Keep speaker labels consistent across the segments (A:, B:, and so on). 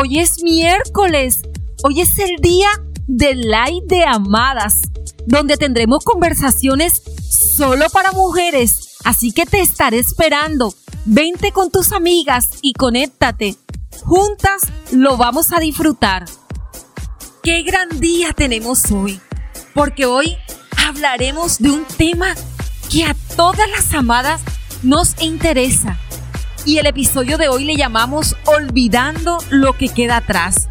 A: Hoy es miércoles. Hoy es el día del live de amadas, donde tendremos conversaciones solo para mujeres. Así que te estaré esperando. Vente con tus amigas y conéctate. Juntas lo vamos a disfrutar. Qué gran día tenemos hoy, porque hoy hablaremos de un tema que a todas las amadas nos interesa y el episodio de hoy le llamamos Olvidando lo que queda atrás.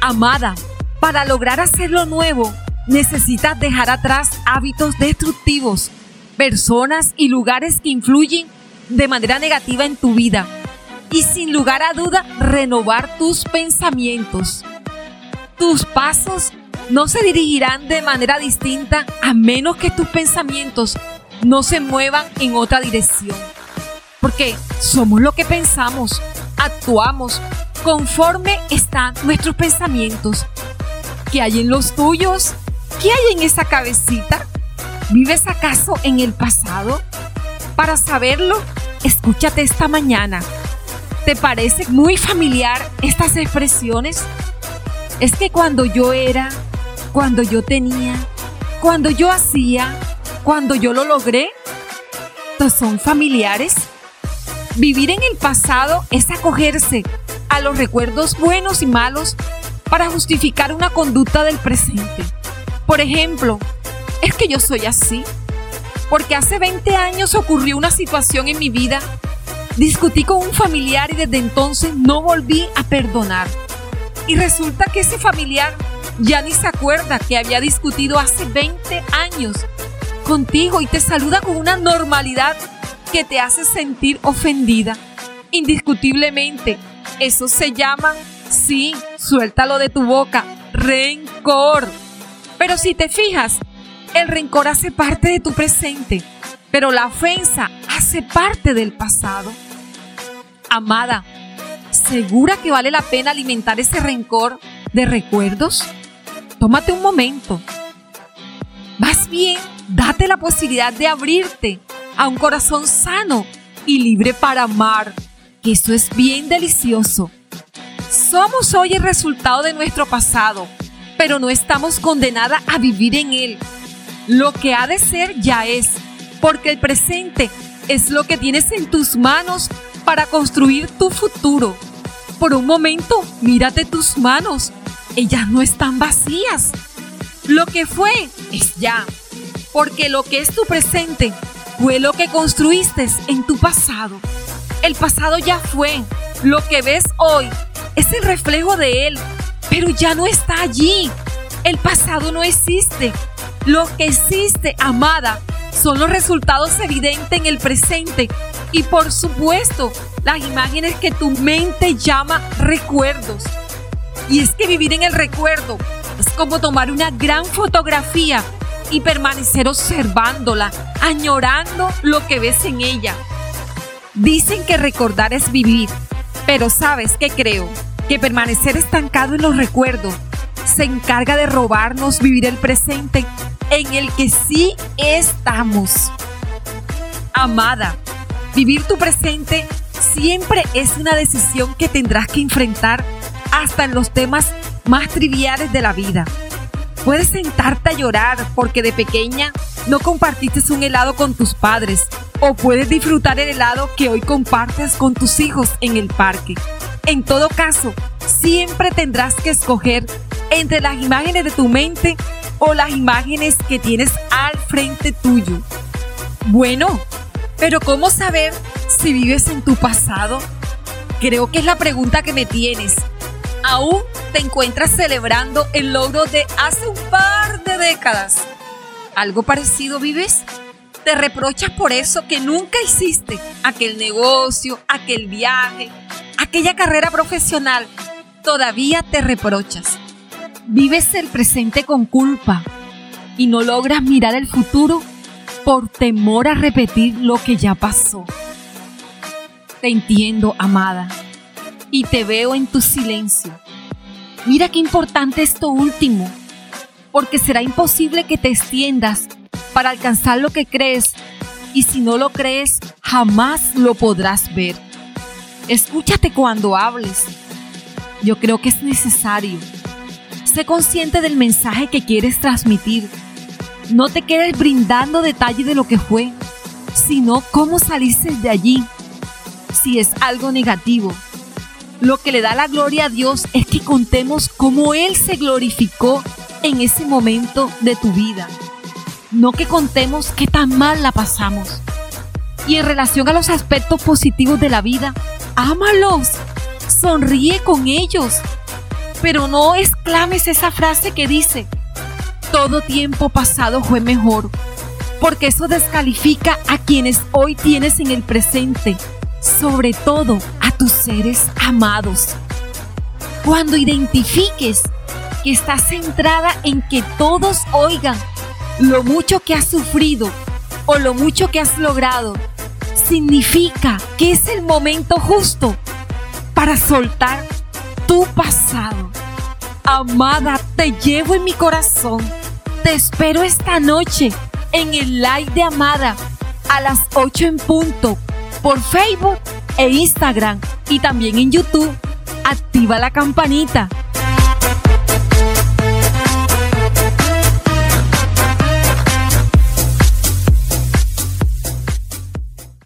A: Amada, para lograr hacer lo nuevo, necesitas dejar atrás hábitos destructivos, personas y lugares que influyen de manera negativa en tu vida. Y sin lugar a duda, renovar tus pensamientos. Tus pasos no se dirigirán de manera distinta a menos que tus pensamientos no se muevan en otra dirección porque somos lo que pensamos, actuamos conforme están nuestros pensamientos. ¿Qué hay en los tuyos? ¿Qué hay en esa cabecita? ¿Vives acaso en el pasado? Para saberlo, escúchate esta mañana. ¿Te parece muy familiar estas expresiones? Es que cuando yo era, cuando yo tenía, cuando yo hacía, cuando yo lo logré, ¿son familiares? Vivir en el pasado es acogerse a los recuerdos buenos y malos para justificar una conducta del presente. Por ejemplo, es que yo soy así, porque hace 20 años ocurrió una situación en mi vida, discutí con un familiar y desde entonces no volví a perdonar. Y resulta que ese familiar ya ni se acuerda que había discutido hace 20 años contigo y te saluda con una normalidad que te hace sentir ofendida. Indiscutiblemente, eso se llama, sí, suéltalo de tu boca, rencor. Pero si te fijas, el rencor hace parte de tu presente, pero la ofensa hace parte del pasado. Amada, ¿segura que vale la pena alimentar ese rencor de recuerdos? Tómate un momento. Más bien, date la posibilidad de abrirte a un corazón sano y libre para amar, que esto es bien delicioso. Somos hoy el resultado de nuestro pasado, pero no estamos condenadas a vivir en él. Lo que ha de ser ya es, porque el presente es lo que tienes en tus manos para construir tu futuro. Por un momento, mírate tus manos. Ellas no están vacías. Lo que fue es ya, porque lo que es tu presente fue lo que construiste en tu pasado. El pasado ya fue. Lo que ves hoy es el reflejo de él, pero ya no está allí. El pasado no existe. Lo que existe, amada, son los resultados evidentes en el presente y por supuesto las imágenes que tu mente llama recuerdos. Y es que vivir en el recuerdo es como tomar una gran fotografía y permanecer observándola, añorando lo que ves en ella. Dicen que recordar es vivir, pero sabes que creo que permanecer estancado en los recuerdos se encarga de robarnos vivir el presente en el que sí estamos. Amada, vivir tu presente siempre es una decisión que tendrás que enfrentar hasta en los temas más triviales de la vida. Puedes sentarte a llorar porque de pequeña no compartiste un helado con tus padres o puedes disfrutar el helado que hoy compartes con tus hijos en el parque. En todo caso, siempre tendrás que escoger entre las imágenes de tu mente o las imágenes que tienes al frente tuyo. Bueno, pero ¿cómo saber si vives en tu pasado? Creo que es la pregunta que me tienes. Aún te encuentras celebrando el logro de hace un par de décadas. ¿Algo parecido vives? Te reprochas por eso que nunca hiciste aquel negocio, aquel viaje, aquella carrera profesional. Todavía te reprochas. Vives el presente con culpa y no logras mirar el futuro por temor a repetir lo que ya pasó. Te entiendo, amada, y te veo en tu silencio Mira qué importante esto último, porque será imposible que te extiendas para alcanzar lo que crees y si no lo crees, jamás lo podrás ver. Escúchate cuando hables. Yo creo que es necesario. Sé consciente del mensaje que quieres transmitir. No te quedes brindando detalles de lo que fue, sino cómo saliste de allí. Si es algo negativo, lo que le da la gloria a Dios es que contemos cómo Él se glorificó en ese momento de tu vida. No que contemos qué tan mal la pasamos. Y en relación a los aspectos positivos de la vida, ámalos, sonríe con ellos. Pero no exclames esa frase que dice, todo tiempo pasado fue mejor, porque eso descalifica a quienes hoy tienes en el presente, sobre todo seres amados. Cuando identifiques que estás centrada en que todos oigan lo mucho que has sufrido o lo mucho que has logrado, significa que es el momento justo para soltar tu pasado. Amada, te llevo en mi corazón. Te espero esta noche en el live de Amada a las 8 en punto por Facebook e Instagram y también en YouTube. Activa la campanita